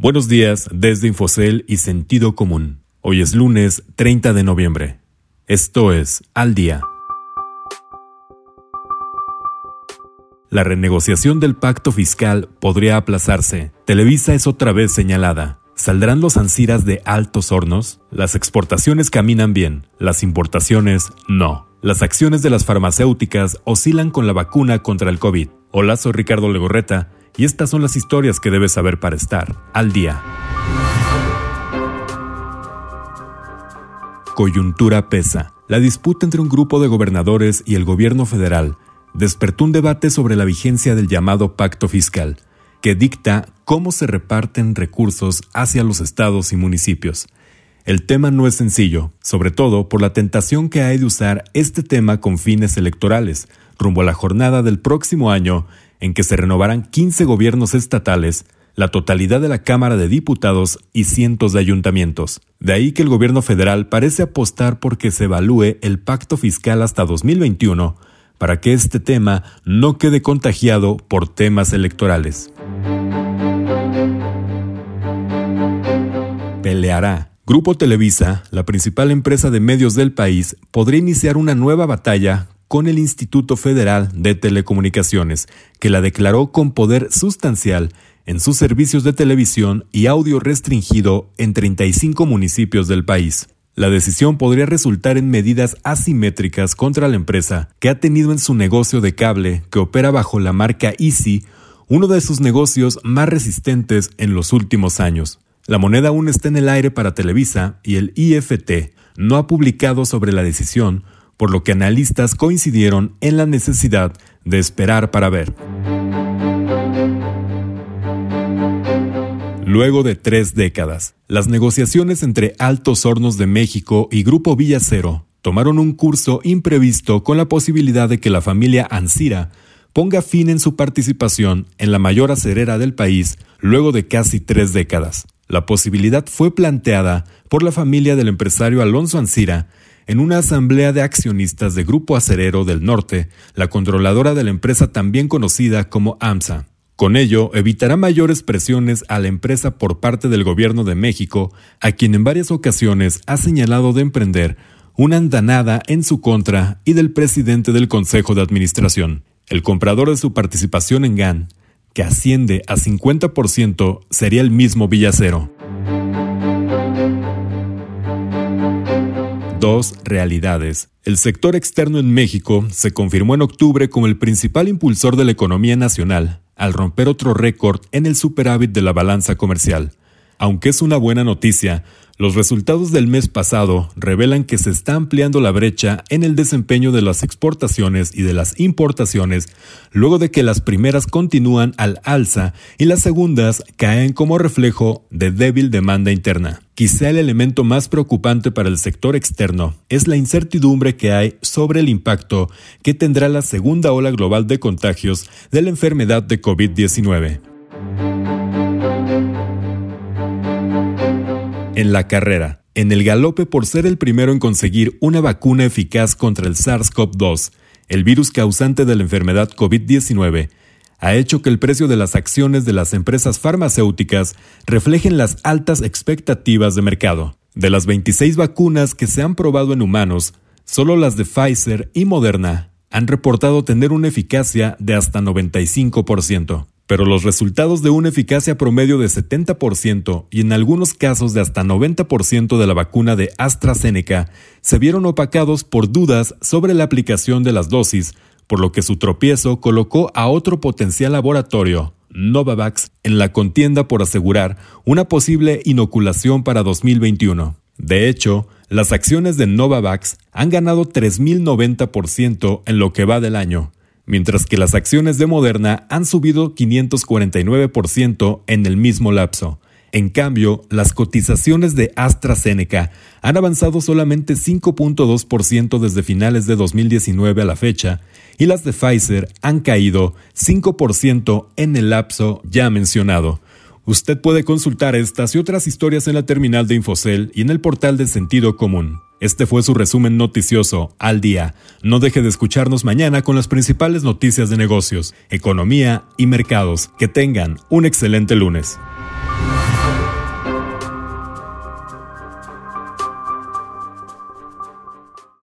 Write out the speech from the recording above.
Buenos días desde Infocel y Sentido Común. Hoy es lunes 30 de noviembre. Esto es Al Día. La renegociación del pacto fiscal podría aplazarse. Televisa es otra vez señalada. ¿Saldrán los ansiras de altos hornos? Las exportaciones caminan bien, las importaciones no. Las acciones de las farmacéuticas oscilan con la vacuna contra el COVID. Hola, soy Ricardo Legorreta y estas son las historias que debes saber para estar al día. Coyuntura pesa. La disputa entre un grupo de gobernadores y el gobierno federal despertó un debate sobre la vigencia del llamado pacto fiscal, que dicta cómo se reparten recursos hacia los estados y municipios. El tema no es sencillo, sobre todo por la tentación que hay de usar este tema con fines electorales, rumbo a la jornada del próximo año en que se renovarán 15 gobiernos estatales, la totalidad de la Cámara de Diputados y cientos de ayuntamientos. De ahí que el gobierno federal parece apostar por que se evalúe el pacto fiscal hasta 2021 para que este tema no quede contagiado por temas electorales. Peleará. Grupo Televisa, la principal empresa de medios del país, podría iniciar una nueva batalla con el Instituto Federal de Telecomunicaciones, que la declaró con poder sustancial en sus servicios de televisión y audio restringido en 35 municipios del país. La decisión podría resultar en medidas asimétricas contra la empresa, que ha tenido en su negocio de cable, que opera bajo la marca Easy, uno de sus negocios más resistentes en los últimos años. La moneda aún está en el aire para Televisa y el IFT no ha publicado sobre la decisión, por lo que analistas coincidieron en la necesidad de esperar para ver. Luego de tres décadas, las negociaciones entre Altos Hornos de México y Grupo Villacero tomaron un curso imprevisto con la posibilidad de que la familia Ansira ponga fin en su participación en la mayor acerera del país luego de casi tres décadas. La posibilidad fue planteada por la familia del empresario Alonso Ansira en una asamblea de accionistas de Grupo Acerero del Norte, la controladora de la empresa también conocida como AMSA. Con ello, evitará mayores presiones a la empresa por parte del gobierno de México, a quien en varias ocasiones ha señalado de emprender una andanada en su contra y del presidente del Consejo de Administración. El comprador de su participación en GAN, que asciende a 50%, sería el mismo Villacero. Dos realidades. El sector externo en México se confirmó en octubre como el principal impulsor de la economía nacional, al romper otro récord en el superávit de la balanza comercial. Aunque es una buena noticia, los resultados del mes pasado revelan que se está ampliando la brecha en el desempeño de las exportaciones y de las importaciones, luego de que las primeras continúan al alza y las segundas caen como reflejo de débil demanda interna. Quizá el elemento más preocupante para el sector externo es la incertidumbre que hay sobre el impacto que tendrá la segunda ola global de contagios de la enfermedad de COVID-19. En la carrera, en el galope por ser el primero en conseguir una vacuna eficaz contra el SARS-CoV-2, el virus causante de la enfermedad COVID-19, ha hecho que el precio de las acciones de las empresas farmacéuticas reflejen las altas expectativas de mercado. De las 26 vacunas que se han probado en humanos, solo las de Pfizer y Moderna han reportado tener una eficacia de hasta 95% pero los resultados de una eficacia promedio de 70% y en algunos casos de hasta 90% de la vacuna de AstraZeneca se vieron opacados por dudas sobre la aplicación de las dosis, por lo que su tropiezo colocó a otro potencial laboratorio, Novavax, en la contienda por asegurar una posible inoculación para 2021. De hecho, las acciones de Novavax han ganado 3.090% en lo que va del año, mientras que las acciones de Moderna han subido 549% en el mismo lapso. En cambio, las cotizaciones de AstraZeneca han avanzado solamente 5.2% desde finales de 2019 a la fecha y las de Pfizer han caído 5% en el lapso ya mencionado. Usted puede consultar estas y otras historias en la terminal de Infocel y en el portal de Sentido Común. Este fue su resumen noticioso al día. No deje de escucharnos mañana con las principales noticias de negocios, economía y mercados. Que tengan un excelente lunes.